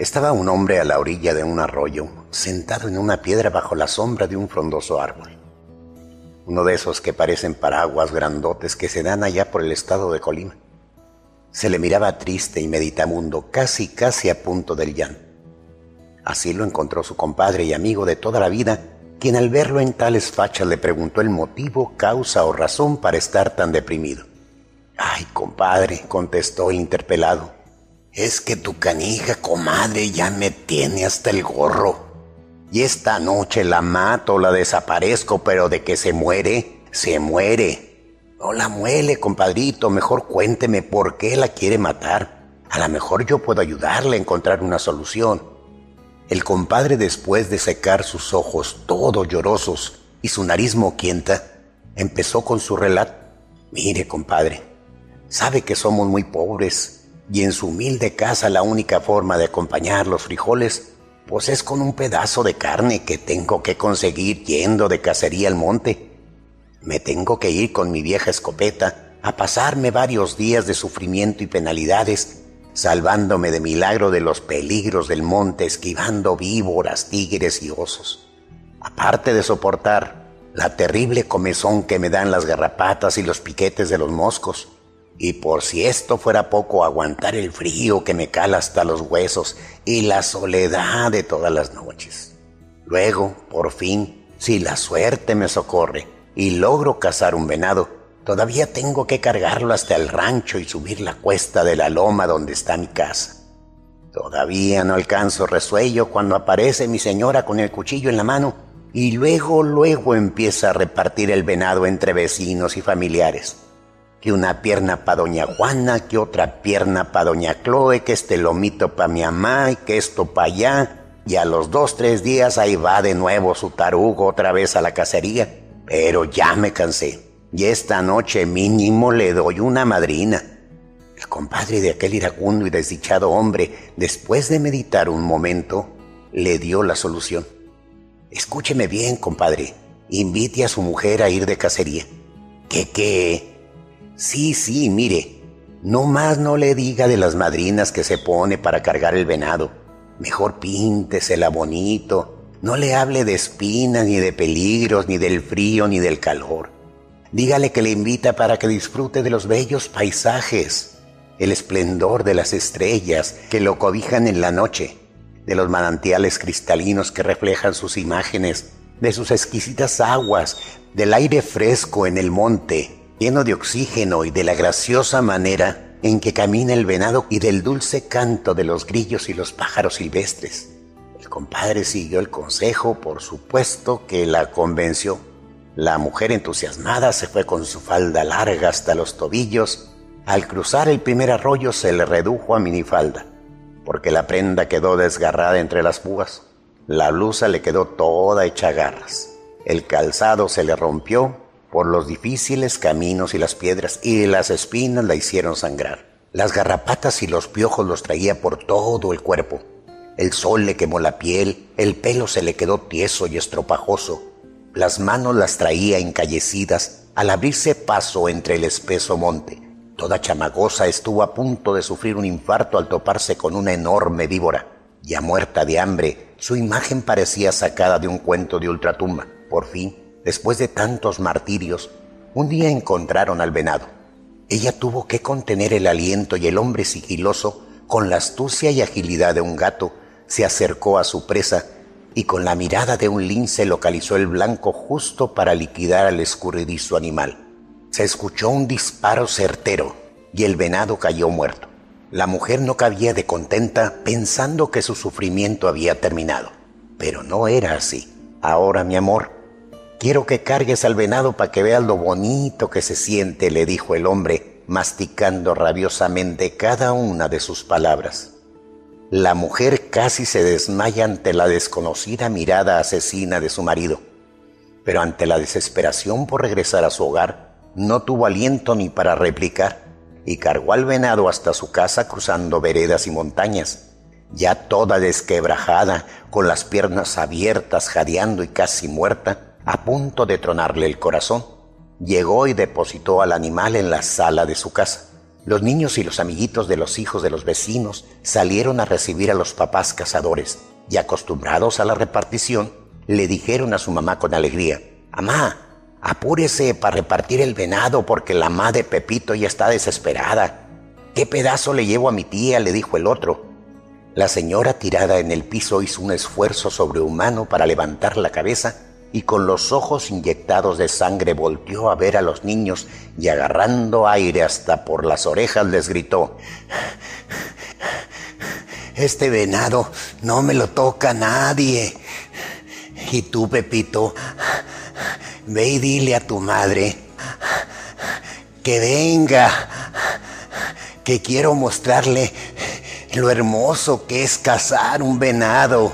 Estaba un hombre a la orilla de un arroyo, sentado en una piedra bajo la sombra de un frondoso árbol. Uno de esos que parecen paraguas grandotes que se dan allá por el estado de Colima. Se le miraba triste y meditamundo, casi casi a punto del llanto. Así lo encontró su compadre y amigo de toda la vida, quien al verlo en tales fachas le preguntó el motivo, causa o razón para estar tan deprimido. Ay, compadre, contestó el interpelado, es que tu canija, comadre, ya me tiene hasta el gorro. Y esta noche la mato, la desaparezco, pero de que se muere, se muere. No la muele, compadrito, mejor cuénteme por qué la quiere matar. A lo mejor yo puedo ayudarle a encontrar una solución. El compadre, después de secar sus ojos todos llorosos y su nariz moquienta, empezó con su relato. Mire, compadre, sabe que somos muy pobres y en su humilde casa la única forma de acompañar los frijoles pues es con un pedazo de carne que tengo que conseguir yendo de cacería al monte. Me tengo que ir con mi vieja escopeta a pasarme varios días de sufrimiento y penalidades, salvándome de milagro de los peligros del monte, esquivando víboras, tigres y osos. Aparte de soportar la terrible comezón que me dan las garrapatas y los piquetes de los moscos, y por si esto fuera poco, aguantar el frío que me cala hasta los huesos y la soledad de todas las noches. Luego, por fin, si la suerte me socorre y logro cazar un venado, todavía tengo que cargarlo hasta el rancho y subir la cuesta de la loma donde está mi casa. Todavía no alcanzo resuello cuando aparece mi señora con el cuchillo en la mano y luego, luego empieza a repartir el venado entre vecinos y familiares que una pierna pa' doña Juana, que otra pierna pa' doña Chloe, que este lomito pa' mi mamá y que esto pa' allá. Y a los dos, tres días ahí va de nuevo su tarugo otra vez a la cacería. Pero ya me cansé. Y esta noche mínimo le doy una madrina. El compadre de aquel iracundo y desdichado hombre, después de meditar un momento, le dio la solución. Escúcheme bien, compadre. Invite a su mujer a ir de cacería. ¿Qué qué? Sí, sí, mire, no más no le diga de las madrinas que se pone para cargar el venado. Mejor píntesela bonito. No le hable de espinas, ni de peligros, ni del frío, ni del calor. Dígale que le invita para que disfrute de los bellos paisajes, el esplendor de las estrellas que lo cobijan en la noche, de los manantiales cristalinos que reflejan sus imágenes, de sus exquisitas aguas, del aire fresco en el monte, lleno de oxígeno y de la graciosa manera en que camina el venado y del dulce canto de los grillos y los pájaros silvestres. El compadre siguió el consejo, por supuesto que la convenció. La mujer entusiasmada se fue con su falda larga hasta los tobillos. Al cruzar el primer arroyo se le redujo a minifalda, porque la prenda quedó desgarrada entre las púas. La blusa le quedó toda hecha garras. El calzado se le rompió por los difíciles caminos y las piedras, y las espinas la hicieron sangrar. Las garrapatas y los piojos los traía por todo el cuerpo. El sol le quemó la piel, el pelo se le quedó tieso y estropajoso. Las manos las traía encallecidas al abrirse paso entre el espeso monte. Toda chamagosa estuvo a punto de sufrir un infarto al toparse con una enorme víbora. Ya muerta de hambre, su imagen parecía sacada de un cuento de ultratumba. Por fin, Después de tantos martirios, un día encontraron al venado. Ella tuvo que contener el aliento y el hombre sigiloso, con la astucia y agilidad de un gato, se acercó a su presa y con la mirada de un lince localizó el blanco justo para liquidar al escurridizo animal. Se escuchó un disparo certero y el venado cayó muerto. La mujer no cabía de contenta pensando que su sufrimiento había terminado. Pero no era así. Ahora, mi amor, Quiero que cargues al venado para que veas lo bonito que se siente, le dijo el hombre, masticando rabiosamente cada una de sus palabras. La mujer casi se desmaya ante la desconocida mirada asesina de su marido, pero ante la desesperación por regresar a su hogar, no tuvo aliento ni para replicar y cargó al venado hasta su casa cruzando veredas y montañas, ya toda desquebrajada, con las piernas abiertas, jadeando y casi muerta, a punto de tronarle el corazón. llegó y depositó al animal en la sala de su casa. Los niños y los amiguitos de los hijos de los vecinos salieron a recibir a los papás cazadores y acostumbrados a la repartición, le dijeron a su mamá con alegría, Amá, apúrese para repartir el venado porque la mamá de Pepito ya está desesperada. ¿Qué pedazo le llevo a mi tía? le dijo el otro. La señora tirada en el piso hizo un esfuerzo sobrehumano para levantar la cabeza y con los ojos inyectados de sangre volteó a ver a los niños y agarrando aire hasta por las orejas les gritó, Este venado no me lo toca nadie. Y tú, Pepito, ve y dile a tu madre que venga, que quiero mostrarle lo hermoso que es cazar un venado.